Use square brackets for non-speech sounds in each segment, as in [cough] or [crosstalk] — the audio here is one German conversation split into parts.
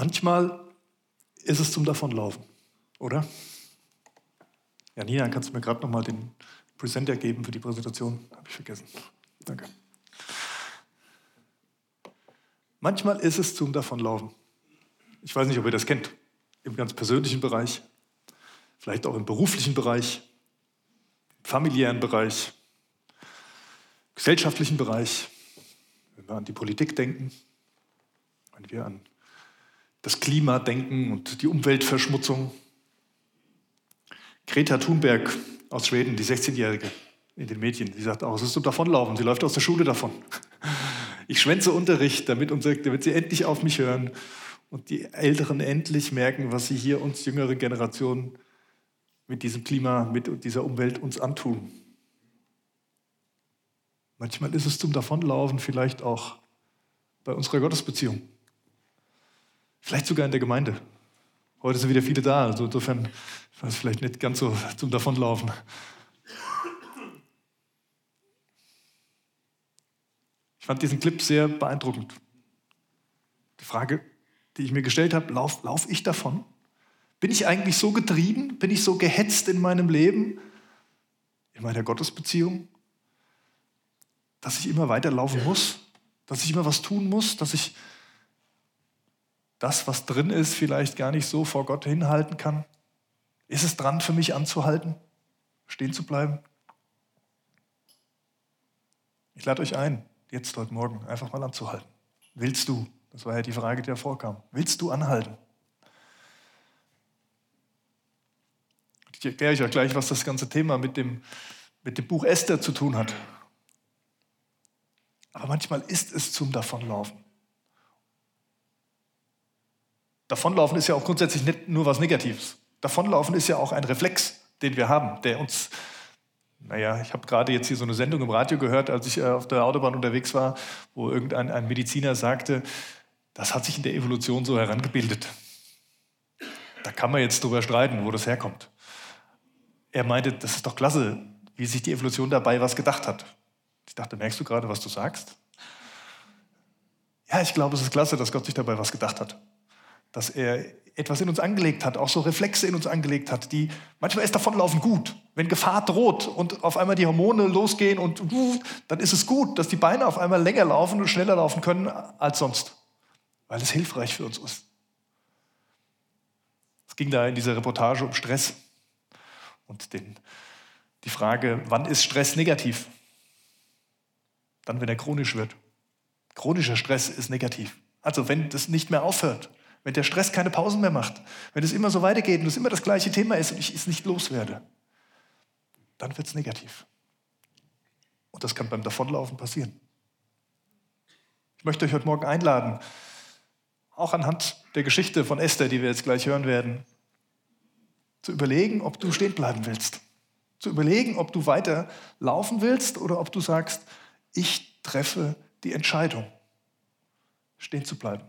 Manchmal ist es zum Davonlaufen, oder? Janina, kannst du mir gerade noch mal den Presenter geben für die Präsentation? Habe ich vergessen. Danke. Manchmal ist es zum Davonlaufen. Ich weiß nicht, ob ihr das kennt. Im ganz persönlichen Bereich, vielleicht auch im beruflichen Bereich, im familiären Bereich, gesellschaftlichen Bereich, wenn wir an die Politik denken, wenn wir an das Klima denken und die Umweltverschmutzung. Greta Thunberg aus Schweden, die 16-Jährige in den Medien, die sagt auch, es ist zum Davonlaufen, sie läuft aus der Schule davon. Ich schwänze Unterricht, damit, unser, damit sie endlich auf mich hören und die Älteren endlich merken, was sie hier uns jüngere Generationen mit diesem Klima, mit dieser Umwelt uns antun. Manchmal ist es zum Davonlaufen vielleicht auch bei unserer Gottesbeziehung. Vielleicht sogar in der Gemeinde. Heute sind wieder viele da, also insofern war es vielleicht nicht ganz so zum Davonlaufen. Ich fand diesen Clip sehr beeindruckend. Die Frage, die ich mir gestellt habe, laufe lauf ich davon? Bin ich eigentlich so getrieben? Bin ich so gehetzt in meinem Leben, in meiner Gottesbeziehung, dass ich immer weiterlaufen muss? Dass ich immer was tun muss? Dass ich das, was drin ist, vielleicht gar nicht so vor Gott hinhalten kann? Ist es dran für mich anzuhalten, stehen zu bleiben? Ich lade euch ein, jetzt heute Morgen einfach mal anzuhalten. Willst du? Das war ja die Frage, die da vorkam. Willst du anhalten? Ich erkläre euch auch gleich, was das ganze Thema mit dem, mit dem Buch Esther zu tun hat. Aber manchmal ist es zum Davonlaufen. Davonlaufen ist ja auch grundsätzlich nicht nur was Negatives. Davonlaufen ist ja auch ein Reflex, den wir haben, der uns, naja, ich habe gerade jetzt hier so eine Sendung im Radio gehört, als ich äh, auf der Autobahn unterwegs war, wo irgendein ein Mediziner sagte, das hat sich in der Evolution so herangebildet. Da kann man jetzt drüber streiten, wo das herkommt. Er meinte, das ist doch klasse, wie sich die Evolution dabei was gedacht hat. Ich dachte, merkst du gerade, was du sagst? Ja, ich glaube, es ist klasse, dass Gott sich dabei was gedacht hat dass er etwas in uns angelegt hat, auch so Reflexe in uns angelegt hat, die manchmal ist davonlaufen gut. Wenn Gefahr droht und auf einmal die Hormone losgehen und dann ist es gut, dass die Beine auf einmal länger laufen und schneller laufen können als sonst, weil es hilfreich für uns ist. Es ging da in dieser Reportage um Stress und den, die Frage, wann ist Stress negativ? Dann, wenn er chronisch wird. Chronischer Stress ist negativ. Also wenn das nicht mehr aufhört, wenn der Stress keine Pausen mehr macht, wenn es immer so weitergeht und es immer das gleiche Thema ist und ich es nicht loswerde, dann wird es negativ. Und das kann beim Davonlaufen passieren. Ich möchte euch heute Morgen einladen, auch anhand der Geschichte von Esther, die wir jetzt gleich hören werden, zu überlegen, ob du stehen bleiben willst. Zu überlegen, ob du weiter laufen willst oder ob du sagst, ich treffe die Entscheidung, stehen zu bleiben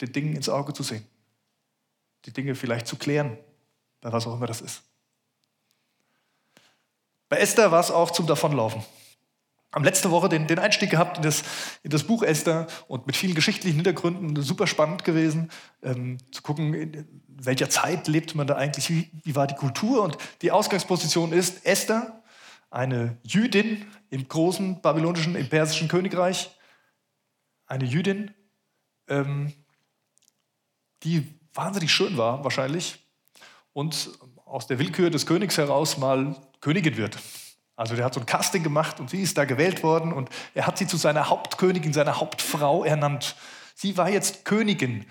den Dingen ins Auge zu sehen. Die Dinge vielleicht zu klären, bei was auch immer das ist. Bei Esther war es auch zum Davonlaufen. Haben letzte Woche den, den Einstieg gehabt in das, in das, Buch Esther und mit vielen geschichtlichen Hintergründen. Super spannend gewesen, ähm, zu gucken, in welcher Zeit lebt man da eigentlich, wie, wie war die Kultur. Und die Ausgangsposition ist Esther, eine Jüdin im großen babylonischen, im persischen Königreich, eine Jüdin, ähm, die wahnsinnig schön war wahrscheinlich und aus der Willkür des Königs heraus mal Königin wird. Also der hat so ein Casting gemacht und sie ist da gewählt worden und er hat sie zu seiner Hauptkönigin, seiner Hauptfrau ernannt. Sie war jetzt Königin.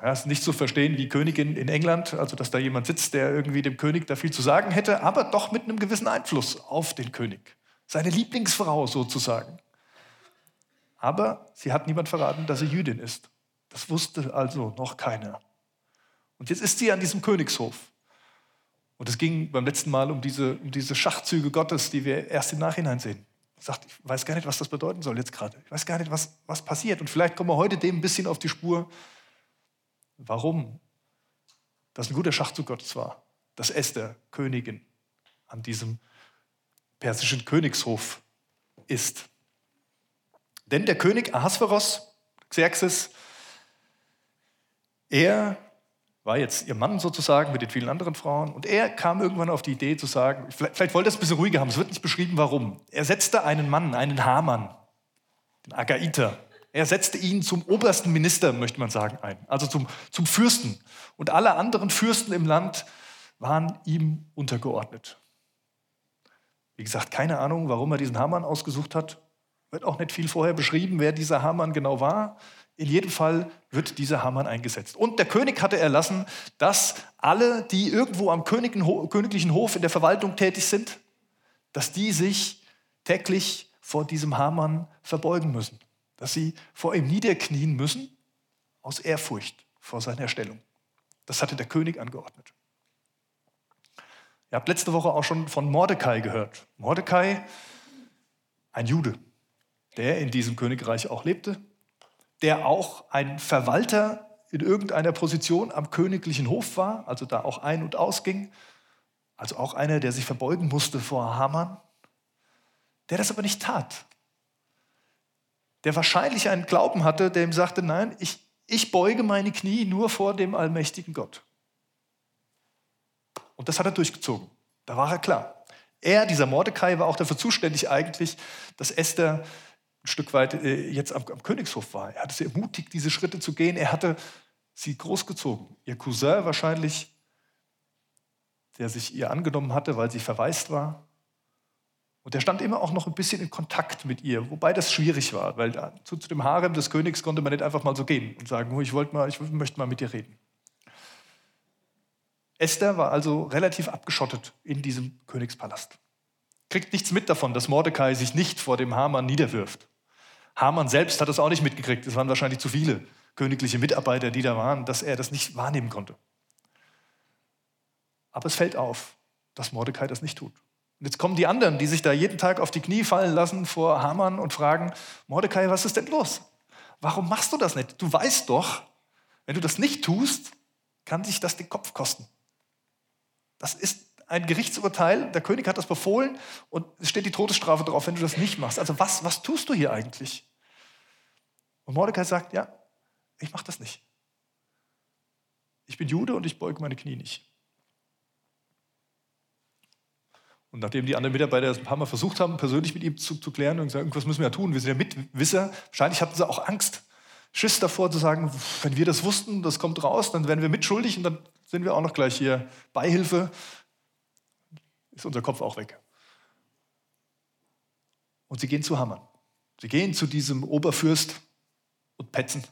Ja, ist nicht zu verstehen wie Königin in England, also dass da jemand sitzt, der irgendwie dem König da viel zu sagen hätte, aber doch mit einem gewissen Einfluss auf den König. Seine Lieblingsfrau sozusagen. Aber sie hat niemand verraten, dass sie Jüdin ist. Das wusste also noch keiner. Und jetzt ist sie an diesem Königshof. Und es ging beim letzten Mal um diese, um diese Schachzüge Gottes, die wir erst im Nachhinein sehen. Sagt, ich weiß gar nicht, was das bedeuten soll jetzt gerade. Ich weiß gar nicht, was, was passiert. Und vielleicht kommen wir heute dem ein bisschen auf die Spur, warum das ein guter Schachzug Gottes war, dass Esther Königin an diesem persischen Königshof ist. Denn der König Ahasveros, Xerxes, Er war jetzt ihr Mann sozusagen mit den vielen anderen Frauen und er kam irgendwann auf die Idee zu sagen, vielleicht, vielleicht wollte er es ein bisschen ruhiger haben, es wird nicht beschrieben, warum. Er setzte einen Mann, einen Hamann, den Agaiter, er setzte ihn zum obersten Minister, möchte man sagen, ein, also zum, zum Fürsten. Und alle anderen Fürsten im Land waren ihm untergeordnet. Wie gesagt, keine Ahnung, warum er diesen Hamann ausgesucht hat. Wird auch nicht viel vorher beschrieben, wer dieser Hamann genau war. In jedem Fall wird dieser Hamann eingesetzt. Und der König hatte erlassen, dass alle, die irgendwo am königlichen Hof in der Verwaltung tätig sind, dass die sich täglich vor diesem Hamann verbeugen müssen dass sie vor ihm niederknien müssen aus Ehrfurcht vor seiner Stellung. Das hatte der König angeordnet. Ihr habt letzte Woche auch schon von Mordecai gehört. Mordecai, ein Jude, der in diesem Königreich auch lebte, der auch ein Verwalter in irgendeiner Position am königlichen Hof war, also da auch ein- und ausging, also auch einer, der sich verbeugen musste vor Haman, der das aber nicht tat der wahrscheinlich einen Glauben hatte, der ihm sagte, nein, ich, ich beuge meine Knie nur vor dem allmächtigen Gott. Und das hat er durchgezogen. Da war er klar. Er, dieser Mordecai, war auch dafür zuständig eigentlich, dass Esther ein Stück weit äh, jetzt am, am Königshof war. Er hatte sie ermutigt, diese Schritte zu gehen. Er hatte sie großgezogen. Ihr Cousin wahrscheinlich, der sich ihr angenommen hatte, weil sie verwaist war. Und er stand immer auch noch ein bisschen in Kontakt mit ihr, wobei das schwierig war, weil zu, zu dem Harem des Königs konnte man nicht einfach mal so gehen und sagen, ich, mal, ich möchte mal mit dir reden. Esther war also relativ abgeschottet in diesem Königspalast. Kriegt nichts mit davon, dass Mordecai sich nicht vor dem Haman niederwirft. Haman selbst hat das auch nicht mitgekriegt. Es waren wahrscheinlich zu viele königliche Mitarbeiter, die da waren, dass er das nicht wahrnehmen konnte. Aber es fällt auf, dass Mordecai das nicht tut. Und jetzt kommen die anderen, die sich da jeden Tag auf die Knie fallen lassen vor Haman und fragen, Mordecai, was ist denn los? Warum machst du das nicht? Du weißt doch, wenn du das nicht tust, kann dich das den Kopf kosten. Das ist ein Gerichtsurteil, der König hat das befohlen und es steht die Todesstrafe drauf, wenn du das nicht machst. Also was, was tust du hier eigentlich? Und Mordecai sagt, ja, ich mache das nicht. Ich bin Jude und ich beuge meine Knie nicht. Und nachdem die anderen Mitarbeiter das ein paar Mal versucht haben, persönlich mit ihm zu, zu klären und gesagt, irgendwas müssen wir ja tun, wir sind ja Mitwisser, wahrscheinlich hatten sie auch Angst, Schiss davor zu sagen, wenn wir das wussten, das kommt raus, dann werden wir mitschuldig und dann sind wir auch noch gleich hier Beihilfe, ist unser Kopf auch weg. Und sie gehen zu Hammern. Sie gehen zu diesem Oberfürst und petzen.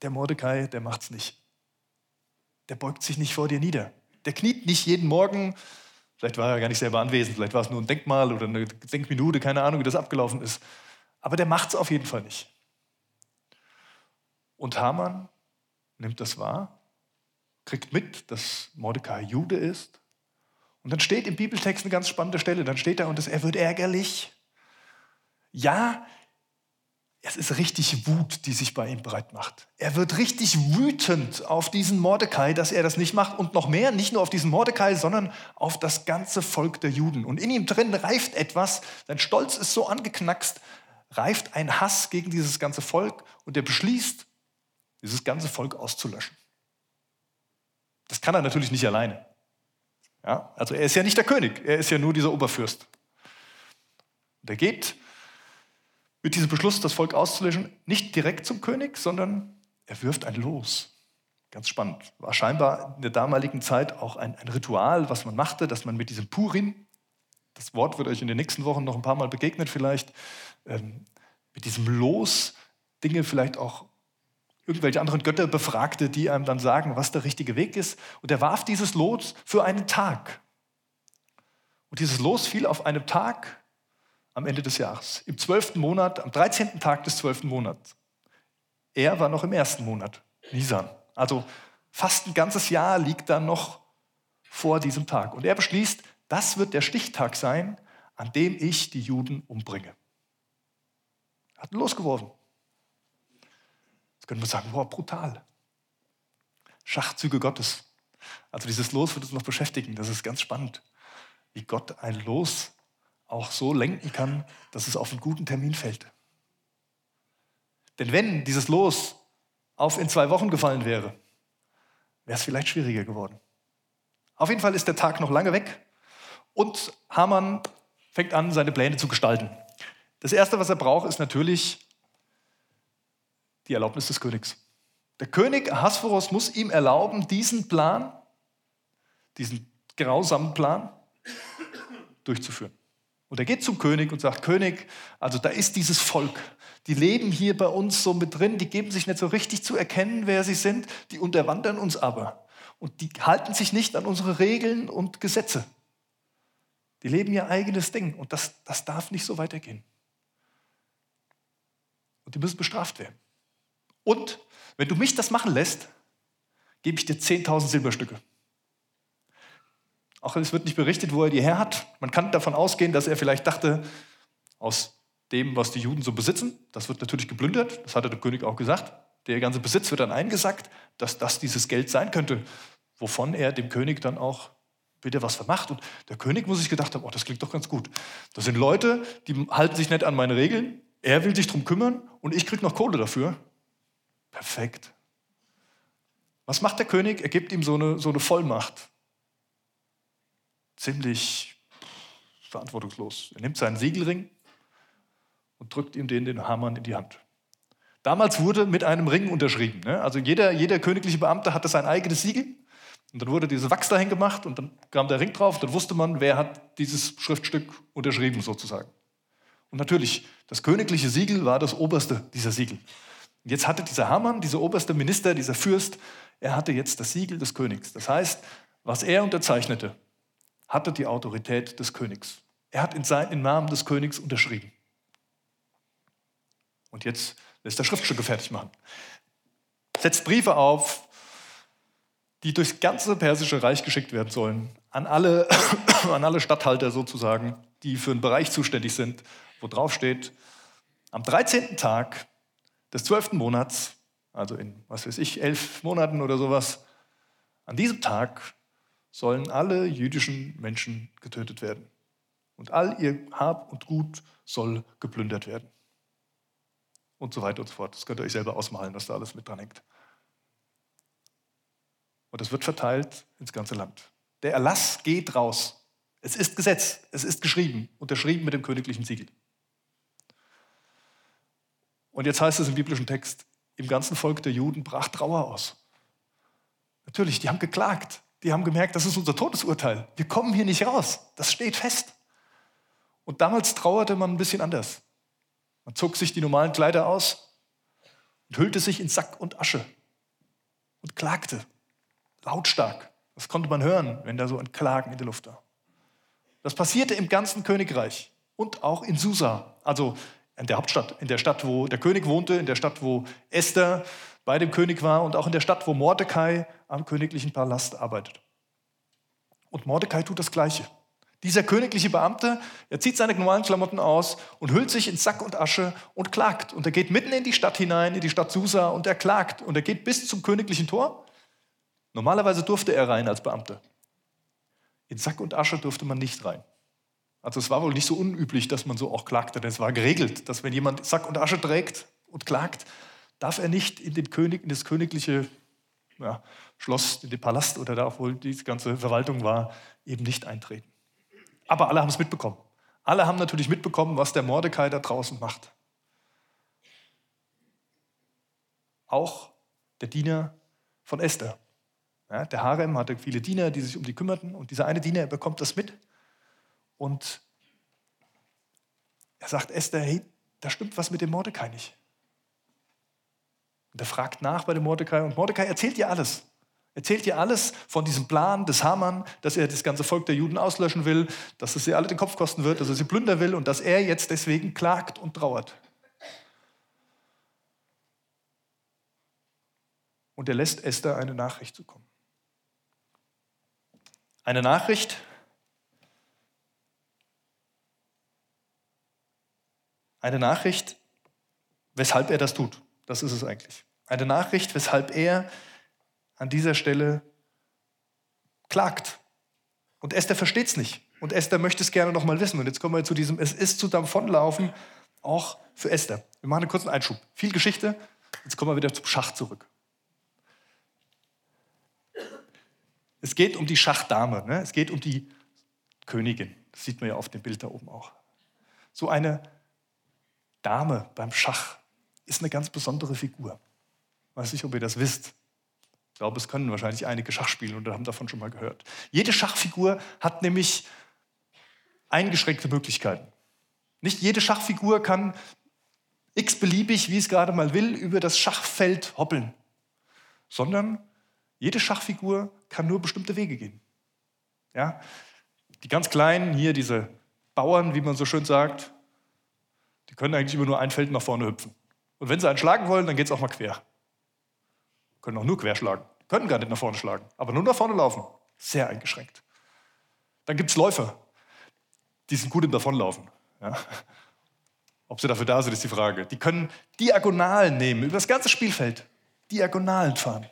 Der Mordecai, der macht's nicht. Der beugt sich nicht vor dir nieder. Der kniet nicht jeden Morgen Vielleicht war er gar nicht selber anwesend, vielleicht war es nur ein Denkmal oder eine Denkminute, keine Ahnung, wie das abgelaufen ist. Aber der macht es auf jeden Fall nicht. Und Haman nimmt das wahr, kriegt mit, dass Mordecai Jude ist. Und dann steht im Bibeltext eine ganz spannende Stelle, dann steht da, und er wird ärgerlich. Ja, es ist richtig Wut, die sich bei ihm breit macht. Er wird richtig wütend auf diesen Mordecai, dass er das nicht macht. Und noch mehr, nicht nur auf diesen Mordecai, sondern auf das ganze Volk der Juden. Und in ihm drin reift etwas, sein Stolz ist so angeknackst, reift ein Hass gegen dieses ganze Volk und er beschließt, dieses ganze Volk auszulöschen. Das kann er natürlich nicht alleine. Ja, also er ist ja nicht der König, er ist ja nur dieser Oberfürst. Und er geht mit diesem Beschluss, das Volk auszulöschen, nicht direkt zum König, sondern er wirft ein Los. Ganz spannend. War scheinbar in der damaligen Zeit auch ein, ein Ritual, was man machte, dass man mit diesem Purim, das Wort wird euch in den nächsten Wochen noch ein paar Mal begegnet vielleicht, ähm, mit diesem Los Dinge vielleicht auch irgendwelche anderen Götter befragte, die einem dann sagen, was der richtige Weg ist. Und er warf dieses Los für einen Tag. Und dieses Los fiel auf einem Tag, am Ende des Jahres, im zwölften Monat, am 13. Tag des zwölften Monats. Er war noch im ersten Monat, Nisan. Also fast ein ganzes Jahr liegt da noch vor diesem Tag. Und er beschließt, das wird der Stichtag sein, an dem ich die Juden umbringe. Er hat losgeworfen. Jetzt können wir sagen, boah, brutal. Schachzüge Gottes. Also dieses Los wird uns noch beschäftigen. Das ist ganz spannend, wie Gott ein Los auch so lenken kann, dass es auf einen guten Termin fällt. Denn wenn dieses Los auf in zwei Wochen gefallen wäre, wäre es vielleicht schwieriger geworden. Auf jeden Fall ist der Tag noch lange weg und Hamann fängt an, seine Pläne zu gestalten. Das Erste, was er braucht, ist natürlich die Erlaubnis des Königs. Der König Ahasveros muss ihm erlauben, diesen Plan, diesen grausamen Plan durchzuführen. Und er geht zum König und sagt, König, also da ist dieses Volk, die leben hier bei uns so mit drin, die geben sich nicht so richtig zu erkennen, wer sie sind, die unterwandern uns aber. Und die halten sich nicht an unsere Regeln und Gesetze. Die leben ihr eigenes Ding und das, das darf nicht so weitergehen. Und die müssen bestraft werden. Und wenn du mich das machen lässt, gebe ich dir 10.000 Silberstücke. Auch es wird nicht berichtet, wo er die her hat. Man kann davon ausgehen, dass er vielleicht dachte, aus dem, was die Juden so besitzen, das wird natürlich geplündert. Das hat der König auch gesagt. Der ganze Besitz wird dann eingesackt, dass das dieses Geld sein könnte, wovon er dem König dann auch wieder was vermacht. Und der König muss sich gedacht haben, oh, das klingt doch ganz gut. Das sind Leute, die halten sich nicht an meine Regeln. Er will sich darum kümmern und ich kriege noch Kohle dafür. Perfekt. Was macht der König? Er gibt ihm so eine, so eine Vollmacht. Ziemlich verantwortungslos. Er nimmt seinen Siegelring und drückt ihm den, den Hamann in die Hand. Damals wurde mit einem Ring unterschrieben. Ne? Also jeder, jeder königliche Beamte hatte sein eigenes Siegel. Und dann wurde dieses Wachs dahin gemacht und dann kam der Ring drauf. Dann wusste man, wer hat dieses Schriftstück unterschrieben sozusagen. Und natürlich, das königliche Siegel war das oberste dieser Siegel. Und jetzt hatte dieser Hamann, dieser oberste Minister, dieser Fürst, er hatte jetzt das Siegel des Königs. Das heißt, was er unterzeichnete, hatte die Autorität des Königs. Er hat in, sein, im Namen des Königs unterschrieben. Und jetzt lässt er Schriftstücke fertig machen. Setzt Briefe auf, die durchs ganze persische Reich geschickt werden sollen, an alle, [coughs] an alle Statthalter sozusagen, die für einen Bereich zuständig sind, wo drauf steht, am 13. Tag des zwölften Monats, also in, was weiß ich, elf Monaten oder sowas, an diesem Tag sollen alle jüdischen Menschen getötet werden. Und all ihr Hab und Gut soll geplündert werden. Und so weiter und so fort. Das könnt ihr euch selber ausmalen, was da alles mit dran hängt. Und es wird verteilt ins ganze Land. Der Erlass geht raus. Es ist Gesetz, es ist geschrieben, unterschrieben mit dem königlichen Siegel. Und jetzt heißt es im biblischen Text, im ganzen Volk der Juden brach Trauer aus. Natürlich, die haben geklagt. Die haben gemerkt, das ist unser Todesurteil. Wir kommen hier nicht raus. Das steht fest. Und damals trauerte man ein bisschen anders. Man zog sich die normalen Kleider aus und hüllte sich in Sack und Asche und klagte. Lautstark. Das konnte man hören, wenn da so ein Klagen in der Luft war. Das passierte im ganzen Königreich und auch in Susa, also in der Hauptstadt, in der Stadt, wo der König wohnte, in der Stadt, wo Esther bei dem König war und auch in der Stadt, wo Mordecai am königlichen Palast arbeitet. Und Mordecai tut das Gleiche. Dieser königliche Beamte, er zieht seine normalen Klamotten aus und hüllt sich in Sack und Asche und klagt. Und er geht mitten in die Stadt hinein, in die Stadt Susa und er klagt. Und er geht bis zum königlichen Tor. Normalerweise durfte er rein als Beamter. In Sack und Asche durfte man nicht rein. Also es war wohl nicht so unüblich, dass man so auch klagte, denn es war geregelt, dass wenn jemand Sack und Asche trägt und klagt, darf er nicht in, den König, in das königliche ja, Schloss, in den Palast oder da, wo die ganze Verwaltung war, eben nicht eintreten. Aber alle haben es mitbekommen. Alle haben natürlich mitbekommen, was der Mordecai da draußen macht. Auch der Diener von Esther. Ja, der Harem hatte viele Diener, die sich um die kümmerten. Und dieser eine Diener bekommt das mit und er sagt Esther, hey, da stimmt was mit dem Mordecai nicht. Und er fragt nach bei dem Mordecai und Mordecai erzählt ihr alles. Erzählt ihr alles von diesem Plan des Hamann, dass er das ganze Volk der Juden auslöschen will, dass es sie alle den Kopf kosten wird, dass er sie plündern will und dass er jetzt deswegen klagt und trauert. Und er lässt Esther eine Nachricht zukommen. Eine Nachricht, Eine Nachricht, weshalb er das tut. Das ist es eigentlich. Eine Nachricht, weshalb er an dieser Stelle klagt. Und Esther versteht es nicht. Und Esther möchte es gerne nochmal wissen. Und jetzt kommen wir zu diesem Es ist zu davonlaufen, auch für Esther. Wir machen einen kurzen Einschub. Viel Geschichte. Jetzt kommen wir wieder zum Schach zurück. Es geht um die Schachdame. Ne? Es geht um die Königin. Das sieht man ja auf dem Bild da oben auch. So eine Dame beim Schach ist eine ganz besondere Figur. Weiß nicht, ob ihr das wisst. Ich glaube, es können wahrscheinlich einige Schach spielen und haben davon schon mal gehört. Jede Schachfigur hat nämlich eingeschränkte Möglichkeiten. Nicht jede Schachfigur kann x-beliebig, wie es gerade mal will, über das Schachfeld hoppeln, sondern jede Schachfigur kann nur bestimmte Wege gehen. Ja? Die ganz Kleinen, hier diese Bauern, wie man so schön sagt, die können eigentlich immer nur ein Feld nach vorne hüpfen. Und wenn sie einen schlagen wollen, dann geht es auch mal quer. Können auch nur quer schlagen. Können gar nicht nach vorne schlagen, aber nur nach vorne laufen. Sehr eingeschränkt. Dann gibt es Läufer, die sind gut im Davonlaufen. Ja? Ob sie dafür da sind, ist die Frage. Die können Diagonalen nehmen, über das ganze Spielfeld. Diagonalen fahren.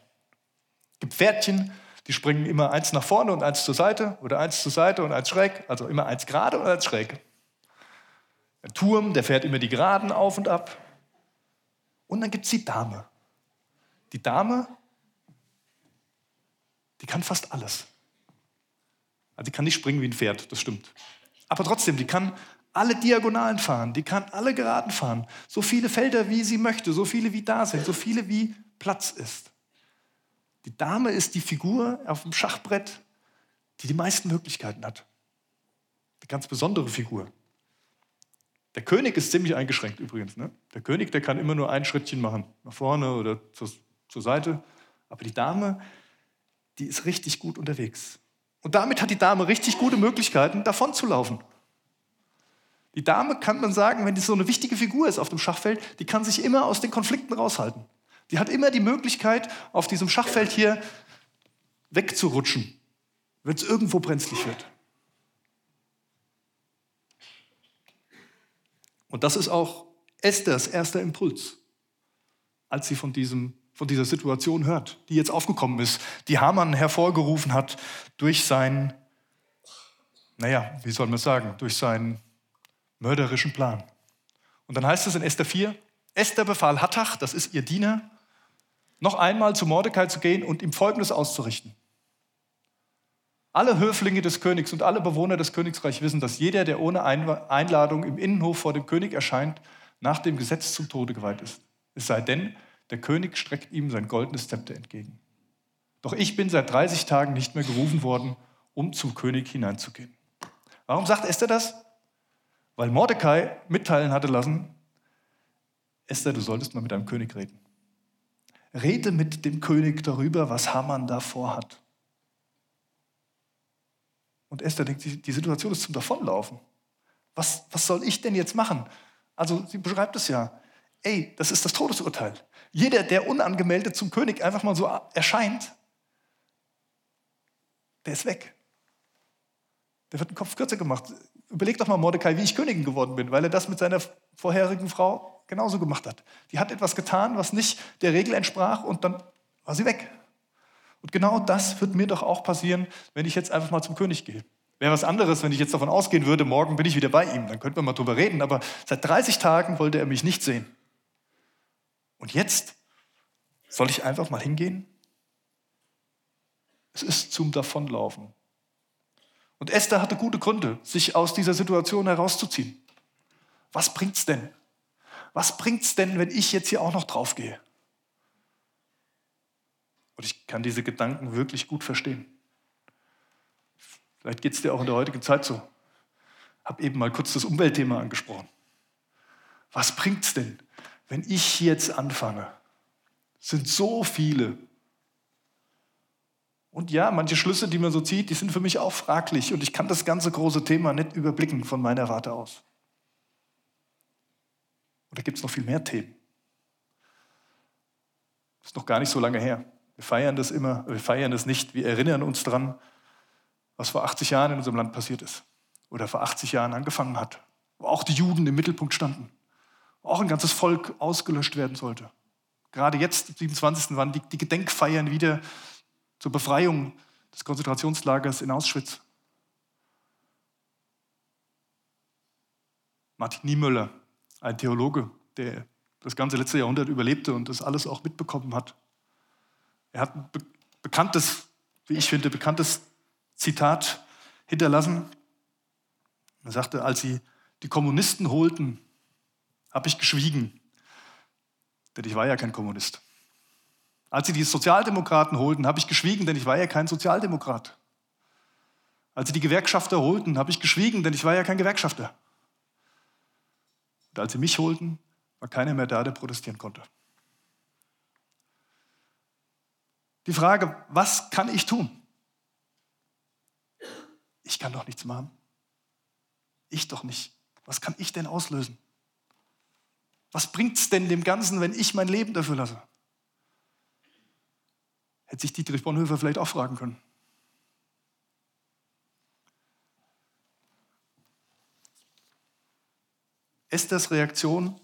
Es gibt Pferdchen, die springen immer eins nach vorne und eins zur Seite oder eins zur Seite und eins schräg, also immer eins gerade und eins schräg. Ein Turm, der fährt immer die Geraden auf und ab. Und dann gibt es die Dame. Die Dame, die kann fast alles. Also die kann nicht springen wie ein Pferd, das stimmt. Aber trotzdem, die kann alle Diagonalen fahren, die kann alle Geraden fahren. So viele Felder, wie sie möchte, so viele, wie da sind, so viele, wie Platz ist. Die Dame ist die Figur auf dem Schachbrett, die die meisten Möglichkeiten hat. Eine ganz besondere Figur. Der König ist ziemlich eingeschränkt übrigens. Ne? Der König, der kann immer nur ein Schrittchen machen, nach vorne oder zur, zur Seite. Aber die Dame, die ist richtig gut unterwegs. Und damit hat die Dame richtig gute Möglichkeiten, davon zu laufen. Die Dame kann man sagen, wenn die so eine wichtige Figur ist auf dem Schachfeld, die kann sich immer aus den Konflikten raushalten. Die hat immer die Möglichkeit, auf diesem Schachfeld hier wegzurutschen, wenn es irgendwo brenzlig wird. Und das ist auch Esthers erster Impuls, als sie von, diesem, von dieser Situation hört, die jetzt aufgekommen ist, die Hamann hervorgerufen hat durch sein, naja, wie soll man sagen, durch seinen mörderischen Plan. Und dann heißt es in Esther 4, Esther befahl Hattach, das ist ihr Diener, noch einmal zu Mordecai zu gehen und ihm Folgendes auszurichten. Alle Höflinge des Königs und alle Bewohner des Königreichs wissen, dass jeder, der ohne Einladung im Innenhof vor dem König erscheint, nach dem Gesetz zum Tode geweiht ist. Es sei denn, der König streckt ihm sein goldenes Zepter entgegen. Doch ich bin seit 30 Tagen nicht mehr gerufen worden, um zum König hineinzugehen. Warum sagt Esther das? Weil Mordecai mitteilen hatte lassen, Esther, du solltest mal mit deinem König reden. Rede mit dem König darüber, was Haman da vorhat. Und Esther denkt, die Situation ist zum Davonlaufen. Was, was soll ich denn jetzt machen? Also sie beschreibt es ja. Ey, das ist das Todesurteil. Jeder, der unangemeldet zum König einfach mal so erscheint, der ist weg. Der wird den Kopf kürzer gemacht. Überleg doch mal, Mordecai, wie ich Königin geworden bin, weil er das mit seiner vorherigen Frau genauso gemacht hat. Die hat etwas getan, was nicht der Regel entsprach und dann war sie weg. Und genau das wird mir doch auch passieren, wenn ich jetzt einfach mal zum König gehe. Wäre was anderes, wenn ich jetzt davon ausgehen würde, morgen bin ich wieder bei ihm. Dann könnten wir mal drüber reden. Aber seit 30 Tagen wollte er mich nicht sehen. Und jetzt soll ich einfach mal hingehen? Es ist zum Davonlaufen. Und Esther hatte gute Gründe, sich aus dieser Situation herauszuziehen. Was bringt's denn? Was bringt's denn, wenn ich jetzt hier auch noch draufgehe? Und ich kann diese Gedanken wirklich gut verstehen. Vielleicht geht es dir auch in der heutigen Zeit so. Ich habe eben mal kurz das Umweltthema angesprochen. Was bringt es denn, wenn ich jetzt anfange? Es sind so viele. Und ja, manche Schlüsse, die man so zieht, die sind für mich auch fraglich. Und ich kann das ganze große Thema nicht überblicken von meiner Warte aus. Oder gibt es noch viel mehr Themen? Ist noch gar nicht so lange her. Wir feiern das immer, wir feiern das nicht. Wir erinnern uns daran, was vor 80 Jahren in unserem Land passiert ist oder vor 80 Jahren angefangen hat, wo auch die Juden im Mittelpunkt standen, wo auch ein ganzes Volk ausgelöscht werden sollte. Gerade jetzt, am 27. waren die, die Gedenkfeiern wieder zur Befreiung des Konzentrationslagers in Auschwitz. Martin Niemöller, ein Theologe, der das ganze letzte Jahrhundert überlebte und das alles auch mitbekommen hat, er hat ein be bekanntes wie ich finde, bekanntes Zitat hinterlassen. Er sagte, als sie die Kommunisten holten, habe ich geschwiegen, denn ich war ja kein Kommunist. Als sie die Sozialdemokraten holten, habe ich geschwiegen, denn ich war ja kein Sozialdemokrat. Als sie die Gewerkschafter holten, habe ich geschwiegen, denn ich war ja kein Gewerkschafter. Und als sie mich holten, war keiner mehr da, der protestieren konnte. Die Frage, was kann ich tun? Ich kann doch nichts machen. Ich doch nicht. Was kann ich denn auslösen? Was bringt es denn dem Ganzen, wenn ich mein Leben dafür lasse? Hätte sich Dietrich Bonhoeffer vielleicht auch fragen können. Esthers Reaktion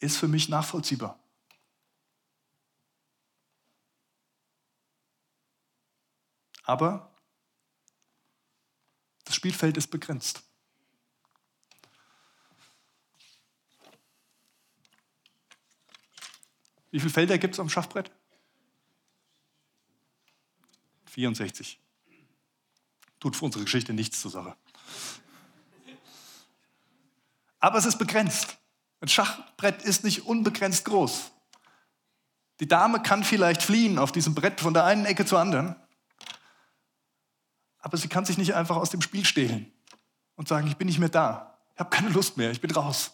ist für mich nachvollziehbar. Aber das Spielfeld ist begrenzt. Wie viele Felder gibt es am Schachbrett? 64. Tut für unsere Geschichte nichts zur Sache. Aber es ist begrenzt. Ein Schachbrett ist nicht unbegrenzt groß. Die Dame kann vielleicht fliehen auf diesem Brett von der einen Ecke zur anderen, aber sie kann sich nicht einfach aus dem Spiel stehlen und sagen, ich bin nicht mehr da, ich habe keine Lust mehr, ich bin raus.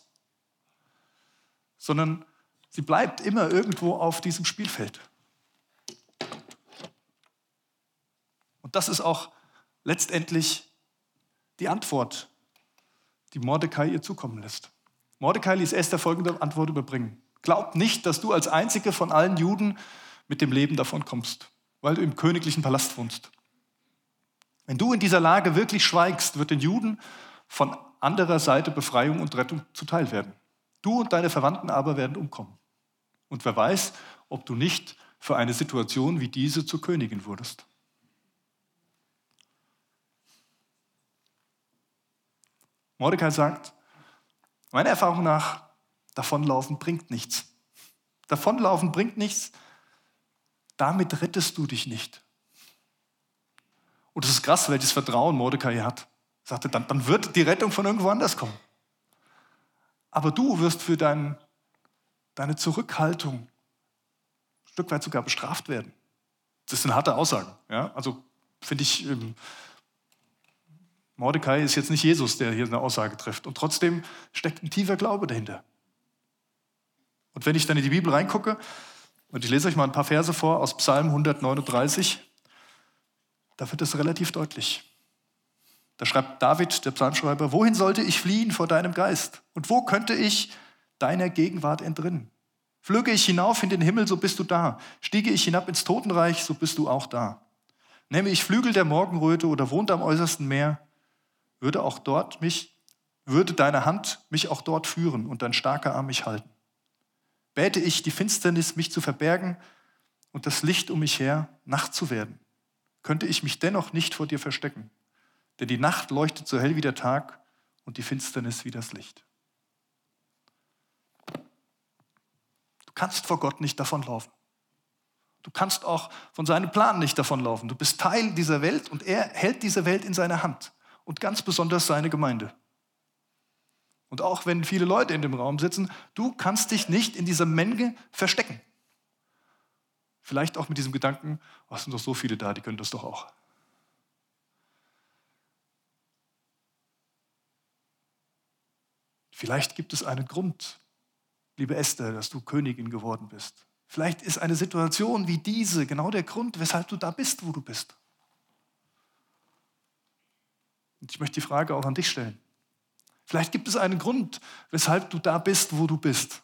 Sondern sie bleibt immer irgendwo auf diesem Spielfeld. Und das ist auch letztendlich die Antwort, die Mordecai ihr zukommen lässt. Mordecai ließ Esther folgende Antwort überbringen. Glaub nicht, dass du als einzige von allen Juden mit dem Leben davon kommst, weil du im königlichen Palast wohnst. Wenn du in dieser Lage wirklich schweigst, wird den Juden von anderer Seite Befreiung und Rettung zuteil werden. Du und deine Verwandten aber werden umkommen. Und wer weiß, ob du nicht für eine Situation wie diese zur Königin wurdest. Mordecai sagt, meiner Erfahrung nach, davonlaufen bringt nichts. Davonlaufen bringt nichts. Damit rettest du dich nicht. Und es ist krass, welches Vertrauen Mordecai hat. Er sagte, dann, dann wird die Rettung von irgendwo anders kommen. Aber du wirst für dein, deine Zurückhaltung ein Stück weit sogar bestraft werden. Das sind harte Aussagen. Ja? Also finde ich, ähm, Mordecai ist jetzt nicht Jesus, der hier eine Aussage trifft. Und trotzdem steckt ein tiefer Glaube dahinter. Und wenn ich dann in die Bibel reingucke, und ich lese euch mal ein paar Verse vor aus Psalm 139, da wird es relativ deutlich. Da schreibt David, der Psalmschreiber, wohin sollte ich fliehen vor deinem Geist? Und wo könnte ich deiner Gegenwart entrinnen? Flöge ich hinauf in den Himmel, so bist du da. Stiege ich hinab ins Totenreich, so bist du auch da. Nehme ich Flügel der Morgenröte oder wohnte am äußersten Meer, würde auch dort mich, würde deine Hand mich auch dort führen und dein starker Arm mich halten. Bäte ich die Finsternis, mich zu verbergen und das Licht um mich her, Nacht zu werden, könnte ich mich dennoch nicht vor dir verstecken, denn die Nacht leuchtet so hell wie der Tag und die Finsternis wie das Licht. Du kannst vor Gott nicht davonlaufen. Du kannst auch von seinem Plan nicht davonlaufen. Du bist Teil dieser Welt und er hält diese Welt in seiner Hand und ganz besonders seine Gemeinde. Und auch wenn viele Leute in dem Raum sitzen, du kannst dich nicht in dieser Menge verstecken. Vielleicht auch mit diesem Gedanken, oh, es sind doch so viele da, die können das doch auch. Vielleicht gibt es einen Grund, liebe Esther, dass du Königin geworden bist. Vielleicht ist eine Situation wie diese genau der Grund, weshalb du da bist, wo du bist. Und ich möchte die Frage auch an dich stellen. Vielleicht gibt es einen Grund, weshalb du da bist, wo du bist.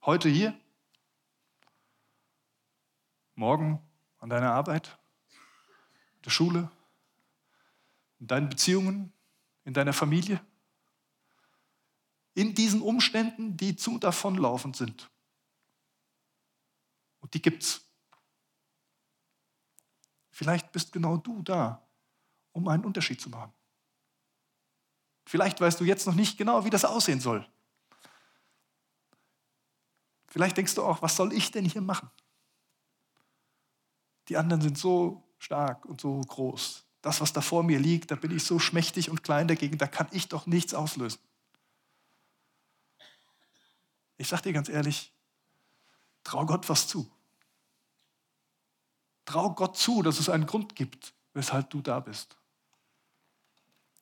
Heute hier, morgen an deiner Arbeit, in der Schule, in deinen Beziehungen, in deiner Familie. In diesen Umständen, die zu davonlaufend sind. Und die gibt's. Vielleicht bist genau du da, um einen Unterschied zu machen. Vielleicht weißt du jetzt noch nicht genau, wie das aussehen soll. Vielleicht denkst du auch, was soll ich denn hier machen? Die anderen sind so stark und so groß. Das, was da vor mir liegt, da bin ich so schmächtig und klein dagegen, da kann ich doch nichts auslösen. Ich sage dir ganz ehrlich, trau Gott was zu. Trau Gott zu, dass es einen Grund gibt, weshalb du da bist.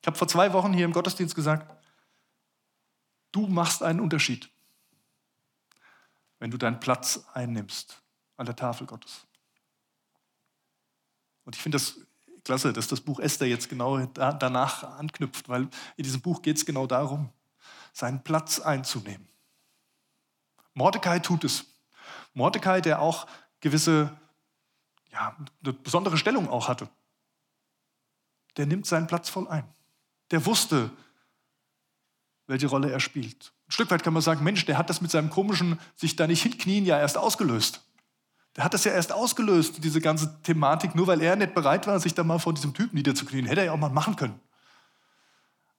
Ich habe vor zwei Wochen hier im Gottesdienst gesagt, du machst einen Unterschied, wenn du deinen Platz einnimmst an der Tafel Gottes. Und ich finde das klasse, dass das Buch Esther jetzt genau da, danach anknüpft, weil in diesem Buch geht es genau darum, seinen Platz einzunehmen. Mordecai tut es. Mordecai, der auch gewisse, ja, eine besondere Stellung auch hatte, der nimmt seinen Platz voll ein. Der wusste, welche Rolle er spielt. Ein Stück weit kann man sagen, Mensch, der hat das mit seinem komischen sich da nicht hinknien ja erst ausgelöst. Der hat das ja erst ausgelöst, diese ganze Thematik, nur weil er nicht bereit war, sich da mal vor diesem Typen niederzuknien. Hätte er ja auch mal machen können.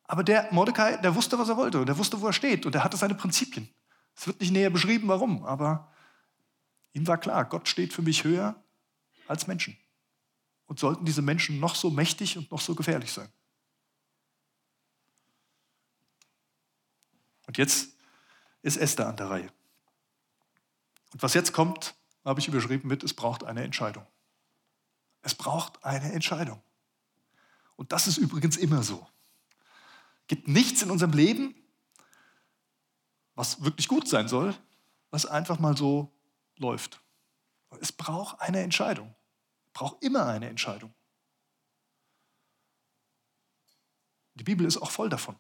Aber der Mordecai, der wusste, was er wollte und der wusste, wo er steht und der hatte seine Prinzipien. Es wird nicht näher beschrieben, warum, aber ihm war klar, Gott steht für mich höher als Menschen. Und sollten diese Menschen noch so mächtig und noch so gefährlich sein. Und jetzt ist Esther an der Reihe. Und was jetzt kommt, habe ich überschrieben mit, es braucht eine Entscheidung. Es braucht eine Entscheidung. Und das ist übrigens immer so. Es gibt nichts in unserem Leben, was wirklich gut sein soll, was einfach mal so läuft. Es braucht eine Entscheidung. Es braucht immer eine Entscheidung. Die Bibel ist auch voll davon.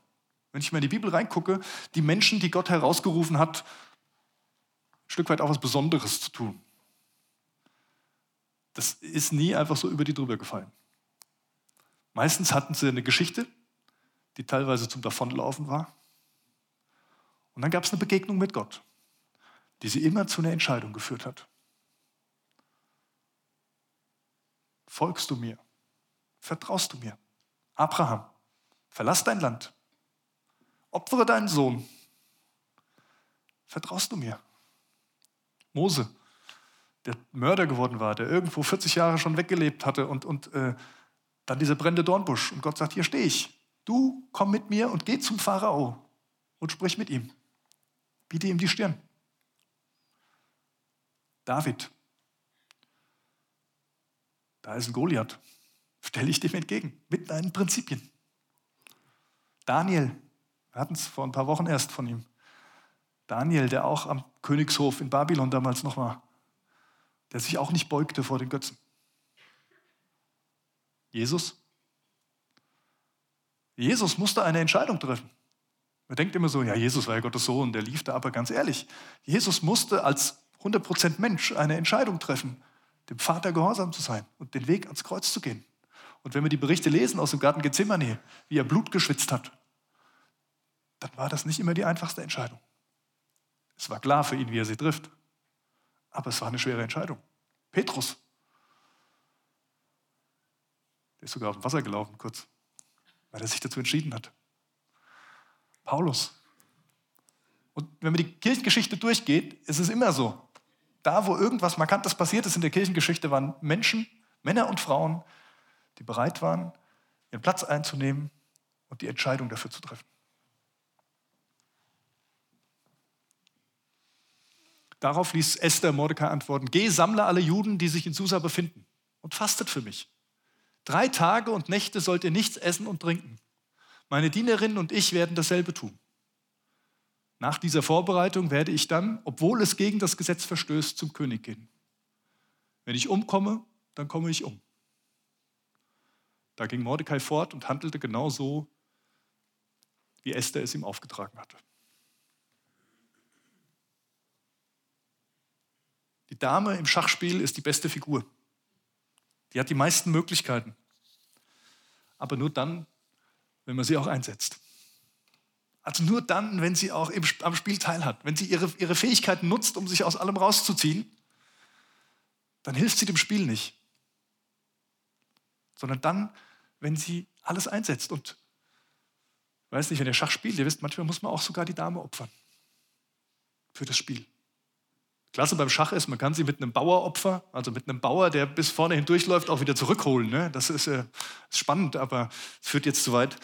Wenn ich mal in die Bibel reingucke, die Menschen, die Gott herausgerufen hat, ein Stück weit auch was Besonderes zu tun. Das ist nie einfach so über die drüber gefallen. Meistens hatten sie eine Geschichte, die teilweise zum Davonlaufen war. Und dann gab es eine Begegnung mit Gott, die sie immer zu einer Entscheidung geführt hat. Folgst du mir? Vertraust du mir? Abraham, verlass dein Land. Opfere deinen Sohn. Vertraust du mir? Mose, der Mörder geworden war, der irgendwo 40 Jahre schon weggelebt hatte und, und äh, dann dieser brennende Dornbusch. Und Gott sagt, hier stehe ich. Du komm mit mir und geh zum Pharao und sprich mit ihm. Biete ihm die Stirn. David, da ist ein Goliath. Stelle ich dem entgegen mit deinen Prinzipien. Daniel, wir hatten es vor ein paar Wochen erst von ihm. Daniel, der auch am Königshof in Babylon damals noch war, der sich auch nicht beugte vor den Götzen. Jesus? Jesus musste eine Entscheidung treffen. Man denkt immer so, ja, Jesus war ja Gottes Sohn, der lief da, aber ganz ehrlich, Jesus musste als 100% Mensch eine Entscheidung treffen, dem Vater gehorsam zu sein und den Weg ans Kreuz zu gehen. Und wenn wir die Berichte lesen aus dem Garten Gethsemane, wie er Blut geschwitzt hat, dann war das nicht immer die einfachste Entscheidung. Es war klar für ihn, wie er sie trifft, aber es war eine schwere Entscheidung. Petrus, der ist sogar auf dem Wasser gelaufen, kurz, weil er sich dazu entschieden hat. Paulus. Und wenn man die Kirchengeschichte durchgeht, ist es immer so. Da, wo irgendwas Markantes passiert ist in der Kirchengeschichte, waren Menschen, Männer und Frauen, die bereit waren, ihren Platz einzunehmen und die Entscheidung dafür zu treffen. Darauf ließ Esther Mordecai antworten, geh, sammle alle Juden, die sich in Susa befinden und fastet für mich. Drei Tage und Nächte sollt ihr nichts essen und trinken. Meine Dienerinnen und ich werden dasselbe tun. Nach dieser Vorbereitung werde ich dann, obwohl es gegen das Gesetz verstößt, zum König gehen. Wenn ich umkomme, dann komme ich um. Da ging Mordecai fort und handelte genau so, wie Esther es ihm aufgetragen hatte. Die Dame im Schachspiel ist die beste Figur. Die hat die meisten Möglichkeiten. Aber nur dann, wenn man sie auch einsetzt. Also nur dann, wenn sie auch im, am Spiel teilhat, wenn sie ihre, ihre Fähigkeiten nutzt, um sich aus allem rauszuziehen, dann hilft sie dem Spiel nicht. Sondern dann, wenn sie alles einsetzt. Und ich weiß nicht, wenn ihr Schach spielt, ihr wisst, manchmal muss man auch sogar die Dame opfern. Für das Spiel. Klasse beim Schach ist, man kann sie mit einem Baueropfer, also mit einem Bauer, der bis vorne hindurchläuft, auch wieder zurückholen. Ne? Das ist, äh, ist spannend, aber es führt jetzt zu weit.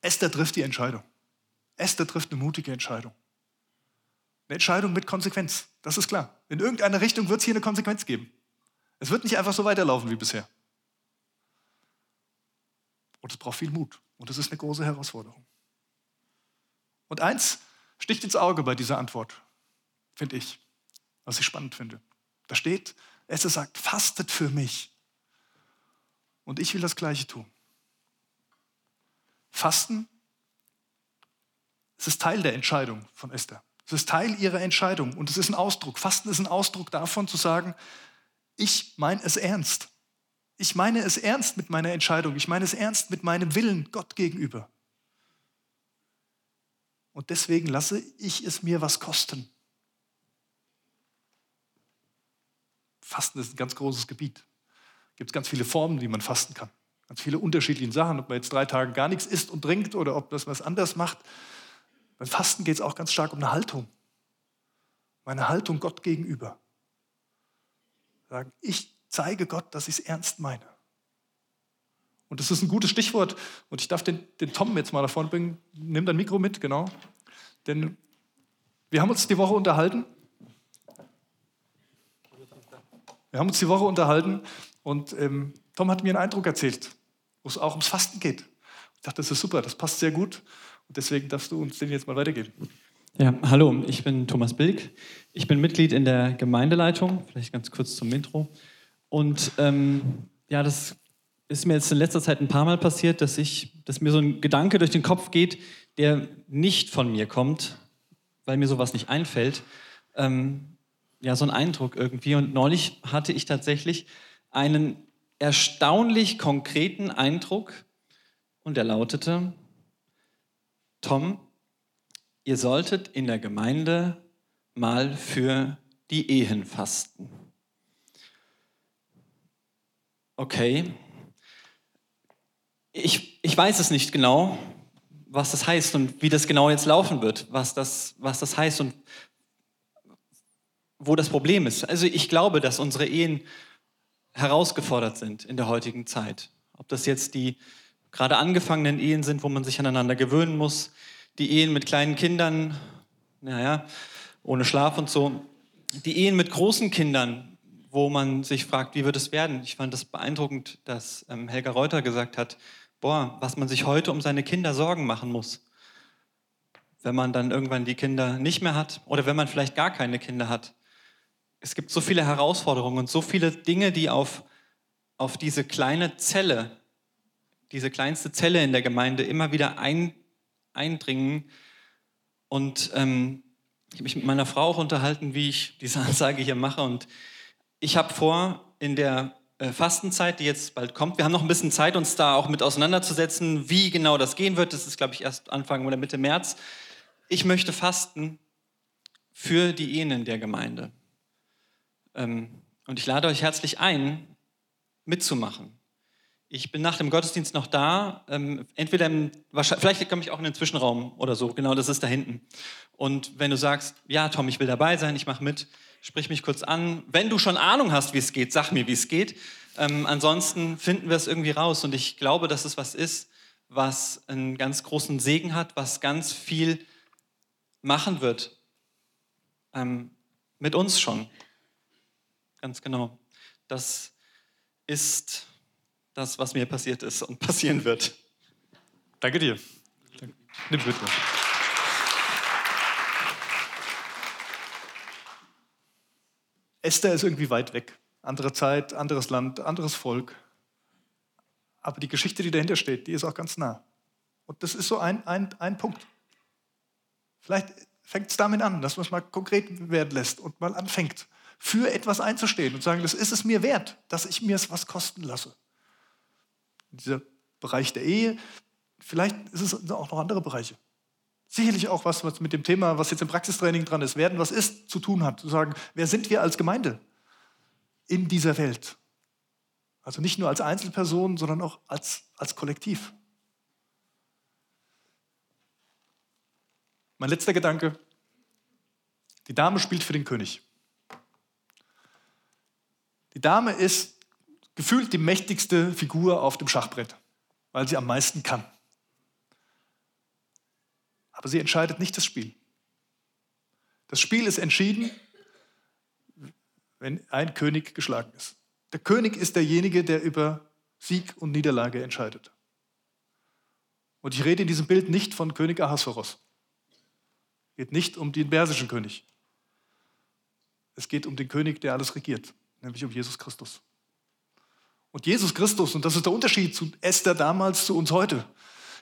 Esther trifft die Entscheidung. Esther trifft eine mutige Entscheidung. Eine Entscheidung mit Konsequenz, das ist klar. In irgendeiner Richtung wird es hier eine Konsequenz geben. Es wird nicht einfach so weiterlaufen wie bisher. Und es braucht viel Mut. Und das ist eine große Herausforderung. Und eins sticht ins Auge bei dieser Antwort, finde ich, was ich spannend finde. Da steht, es sagt, fastet für mich. Und ich will das Gleiche tun. Fasten, es ist Teil der Entscheidung von Esther. Es ist Teil ihrer Entscheidung und es ist ein Ausdruck. Fasten ist ein Ausdruck davon zu sagen, ich meine es ernst. Ich meine es ernst mit meiner Entscheidung. Ich meine es ernst mit meinem Willen Gott gegenüber. Und deswegen lasse ich es mir was kosten. Fasten ist ein ganz großes Gebiet. Es gibt ganz viele Formen, wie man fasten kann. Ganz viele unterschiedliche Sachen, ob man jetzt drei Tage gar nichts isst und trinkt oder ob das was anders macht. Beim Fasten geht es auch ganz stark um eine Haltung. Meine Haltung Gott gegenüber. Sagen, ich zeige Gott, dass ich es ernst meine. Und das ist ein gutes Stichwort. Und ich darf den, den Tom jetzt mal da vorne bringen. Nimm dein Mikro mit, genau. Denn wir haben uns die Woche unterhalten. Wir haben uns die Woche unterhalten und ähm, Tom hat mir einen Eindruck erzählt, wo es auch ums Fasten geht. Ich dachte, das ist super, das passt sehr gut. Und deswegen darfst du uns den jetzt mal weitergeben. Ja, hallo, ich bin Thomas Bilk. Ich bin Mitglied in der Gemeindeleitung, vielleicht ganz kurz zum Intro. Und ähm, ja, das ist mir jetzt in letzter Zeit ein paar Mal passiert, dass, ich, dass mir so ein Gedanke durch den Kopf geht, der nicht von mir kommt, weil mir sowas nicht einfällt. Ähm, ja, so ein Eindruck irgendwie. Und neulich hatte ich tatsächlich einen erstaunlich konkreten Eindruck und der lautete, Tom, ihr solltet in der Gemeinde mal für die Ehen fasten. Okay. Ich, ich weiß es nicht genau, was das heißt und wie das genau jetzt laufen wird, was das, was das heißt und wo das Problem ist. Also ich glaube, dass unsere Ehen herausgefordert sind in der heutigen Zeit. Ob das jetzt die gerade angefangenen Ehen sind, wo man sich aneinander gewöhnen muss, die Ehen mit kleinen Kindern, naja, ohne Schlaf und so, die Ehen mit großen Kindern, wo man sich fragt, wie wird es werden? Ich fand das beeindruckend, dass ähm, Helga Reuter gesagt hat, boah, was man sich heute um seine Kinder Sorgen machen muss, wenn man dann irgendwann die Kinder nicht mehr hat oder wenn man vielleicht gar keine Kinder hat. Es gibt so viele Herausforderungen und so viele Dinge, die auf, auf diese kleine Zelle, diese kleinste Zelle in der Gemeinde immer wieder ein, eindringen. Und ähm, ich habe mich mit meiner Frau auch unterhalten, wie ich diese [laughs] Ansage hier mache. Und ich habe vor, in der Fastenzeit, die jetzt bald kommt, wir haben noch ein bisschen Zeit, uns da auch mit auseinanderzusetzen, wie genau das gehen wird. Das ist, glaube ich, erst Anfang oder Mitte März. Ich möchte fasten für die Ehen in der Gemeinde. Ähm, und ich lade euch herzlich ein, mitzumachen. Ich bin nach dem Gottesdienst noch da, ähm, entweder im, vielleicht komme ich auch in den Zwischenraum oder so, genau das ist da hinten. Und wenn du sagst, ja Tom, ich will dabei sein, ich mache mit, sprich mich kurz an. Wenn du schon Ahnung hast, wie es geht, sag mir, wie es geht. Ähm, ansonsten finden wir es irgendwie raus. Und ich glaube, dass es was ist, was einen ganz großen Segen hat, was ganz viel machen wird. Ähm, mit uns schon. Ganz genau. Das ist das, was mir passiert ist und [laughs] passieren wird. Danke dir. Nimm bitte. Esther ist irgendwie weit weg. Andere Zeit, anderes Land, anderes Volk. Aber die Geschichte, die dahinter steht, die ist auch ganz nah. Und das ist so ein, ein, ein Punkt. Vielleicht fängt es damit an, dass man es mal konkret werden lässt und mal anfängt, für etwas einzustehen und zu sagen, das ist es mir wert, dass ich mir es was kosten lasse. Dieser Bereich der Ehe, vielleicht ist es auch noch andere Bereiche. Sicherlich auch was, was mit dem Thema, was jetzt im Praxistraining dran ist, werden, was ist, zu tun hat. Zu sagen, wer sind wir als Gemeinde in dieser Welt? Also nicht nur als Einzelperson, sondern auch als, als Kollektiv. Mein letzter Gedanke. Die Dame spielt für den König. Die Dame ist gefühlt die mächtigste Figur auf dem Schachbrett, weil sie am meisten kann. Aber sie entscheidet nicht das Spiel. Das Spiel ist entschieden, wenn ein König geschlagen ist. Der König ist derjenige, der über Sieg und Niederlage entscheidet. Und ich rede in diesem Bild nicht von König Ahasveros. Es geht nicht um den persischen König. Es geht um den König, der alles regiert, nämlich um Jesus Christus. Und Jesus Christus, und das ist der Unterschied zu Esther damals, zu uns heute,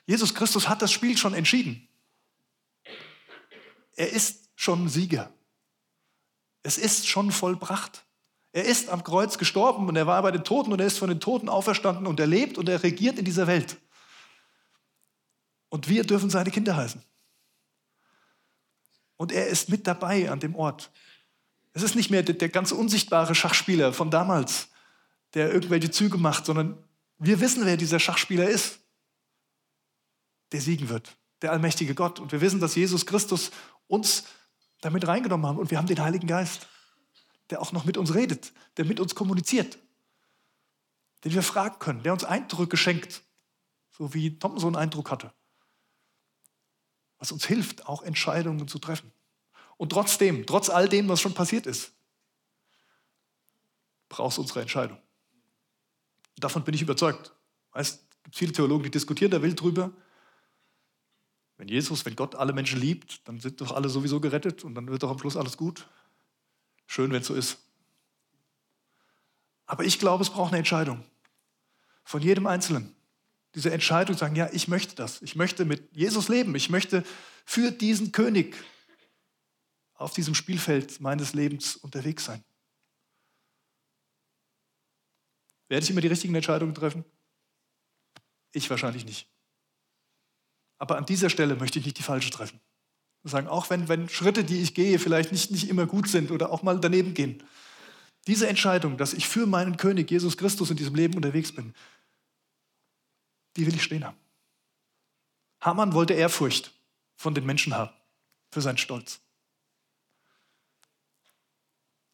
Jesus Christus hat das Spiel schon entschieden. Er ist schon Sieger. Es ist schon vollbracht. Er ist am Kreuz gestorben und er war bei den Toten und er ist von den Toten auferstanden und er lebt und er regiert in dieser Welt. Und wir dürfen seine Kinder heißen. Und er ist mit dabei an dem Ort. Es ist nicht mehr der, der ganz unsichtbare Schachspieler von damals, der irgendwelche Züge macht, sondern wir wissen, wer dieser Schachspieler ist, der siegen wird, der allmächtige Gott. Und wir wissen, dass Jesus Christus uns damit reingenommen hat und wir haben den Heiligen Geist der auch noch mit uns redet, der mit uns kommuniziert, den wir fragen können, der uns Eindrücke schenkt, so wie Tom so einen Eindruck hatte, was uns hilft, auch Entscheidungen zu treffen. Und trotzdem, trotz all dem, was schon passiert ist, brauchst du unsere Entscheidung. Davon bin ich überzeugt. Weißt, es gibt viele Theologen, die diskutieren da wild drüber. Wenn Jesus, wenn Gott alle Menschen liebt, dann sind doch alle sowieso gerettet und dann wird doch am Schluss alles gut. Schön, wenn es so ist. Aber ich glaube, es braucht eine Entscheidung von jedem Einzelnen. Diese Entscheidung sagen, ja, ich möchte das. Ich möchte mit Jesus leben. Ich möchte für diesen König auf diesem Spielfeld meines Lebens unterwegs sein. Werde ich immer die richtigen Entscheidungen treffen? Ich wahrscheinlich nicht. Aber an dieser Stelle möchte ich nicht die falsche treffen. Sagen, auch wenn, wenn Schritte, die ich gehe, vielleicht nicht, nicht immer gut sind oder auch mal daneben gehen. Diese Entscheidung, dass ich für meinen König Jesus Christus in diesem Leben unterwegs bin, die will ich stehen haben. Hamann wollte Ehrfurcht von den Menschen haben, für seinen Stolz.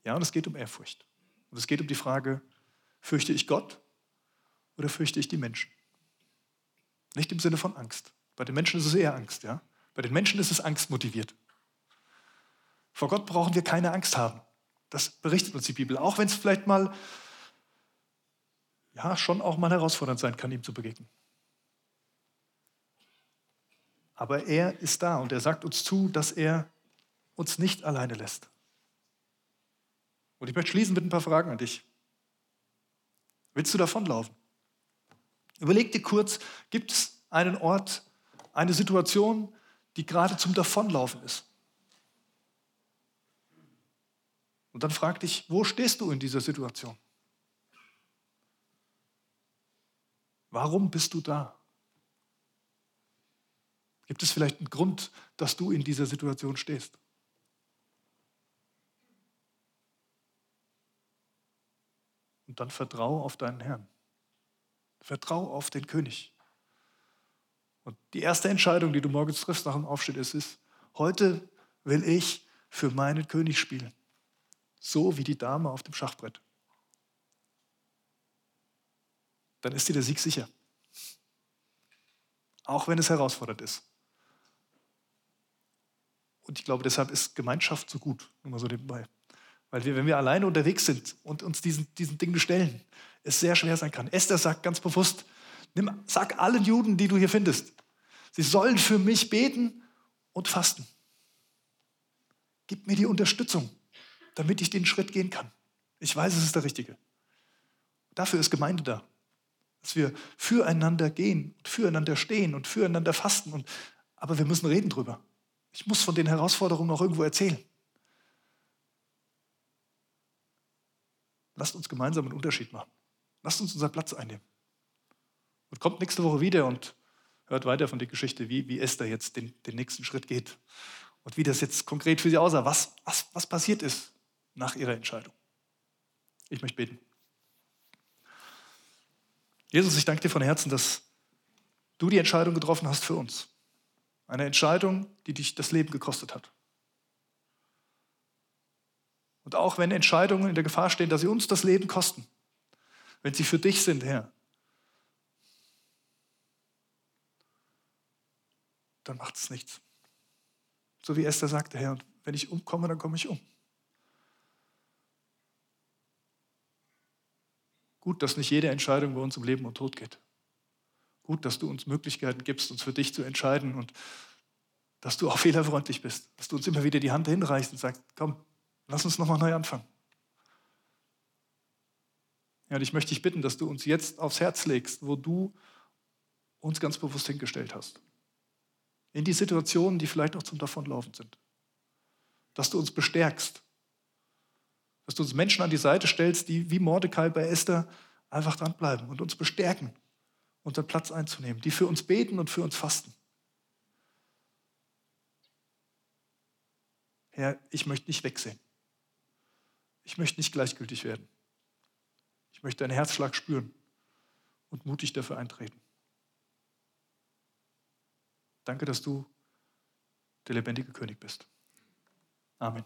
Ja, und es geht um Ehrfurcht. Und es geht um die Frage, fürchte ich Gott oder fürchte ich die Menschen? Nicht im Sinne von Angst. Bei den Menschen ist es eher Angst, ja. Bei den Menschen ist es angstmotiviert. Vor Gott brauchen wir keine Angst haben. Das berichtet uns die Bibel. Auch wenn es vielleicht mal, ja, schon auch mal herausfordernd sein kann, ihm zu begegnen. Aber er ist da und er sagt uns zu, dass er uns nicht alleine lässt. Und ich möchte schließen mit ein paar Fragen an dich. Willst du davonlaufen? Überleg dir kurz, gibt es einen Ort, eine Situation, die gerade zum Davonlaufen ist. Und dann frag dich, wo stehst du in dieser Situation? Warum bist du da? Gibt es vielleicht einen Grund, dass du in dieser Situation stehst? Und dann vertraue auf deinen Herrn. Vertraue auf den König. Und die erste Entscheidung, die du morgens triffst nach dem Aufstehen, ist, ist, heute will ich für meinen König spielen. So wie die Dame auf dem Schachbrett. Dann ist dir der Sieg sicher. Auch wenn es herausfordernd ist. Und ich glaube, deshalb ist Gemeinschaft so gut, nur mal so nebenbei. Weil wir, wenn wir alleine unterwegs sind und uns diesen, diesen Dingen stellen, es sehr schwer sein kann. Esther sagt ganz bewusst, nimm, sag allen Juden, die du hier findest, Sie sollen für mich beten und fasten. Gib mir die Unterstützung, damit ich den Schritt gehen kann. Ich weiß, es ist der richtige. Dafür ist Gemeinde da. Dass wir füreinander gehen und füreinander stehen und füreinander fasten. Und, aber wir müssen reden drüber. Ich muss von den Herausforderungen auch irgendwo erzählen. Lasst uns gemeinsam einen Unterschied machen. Lasst uns unseren Platz einnehmen. Und kommt nächste Woche wieder und hört weiter von der Geschichte, wie, wie Esther jetzt den, den nächsten Schritt geht und wie das jetzt konkret für sie aussah, was, was, was passiert ist nach ihrer Entscheidung. Ich möchte beten. Jesus, ich danke dir von Herzen, dass du die Entscheidung getroffen hast für uns. Eine Entscheidung, die dich das Leben gekostet hat. Und auch wenn Entscheidungen in der Gefahr stehen, dass sie uns das Leben kosten, wenn sie für dich sind, Herr, dann macht es nichts. So wie Esther sagte, Herr, und wenn ich umkomme, dann komme ich um. Gut, dass nicht jede Entscheidung bei uns um Leben und Tod geht. Gut, dass du uns Möglichkeiten gibst, uns für dich zu entscheiden und dass du auch fehlerfreundlich bist, dass du uns immer wieder die Hand hinreichst und sagst, komm, lass uns nochmal neu anfangen. Ja, und ich möchte dich bitten, dass du uns jetzt aufs Herz legst, wo du uns ganz bewusst hingestellt hast. In die Situationen, die vielleicht noch zum Davonlaufen sind. Dass du uns bestärkst. Dass du uns Menschen an die Seite stellst, die wie Mordecai bei Esther einfach dranbleiben und uns bestärken, unseren Platz einzunehmen, die für uns beten und für uns fasten. Herr, ich möchte nicht wegsehen. Ich möchte nicht gleichgültig werden. Ich möchte deinen Herzschlag spüren und mutig dafür eintreten. Danke, dass du der lebendige König bist. Amen.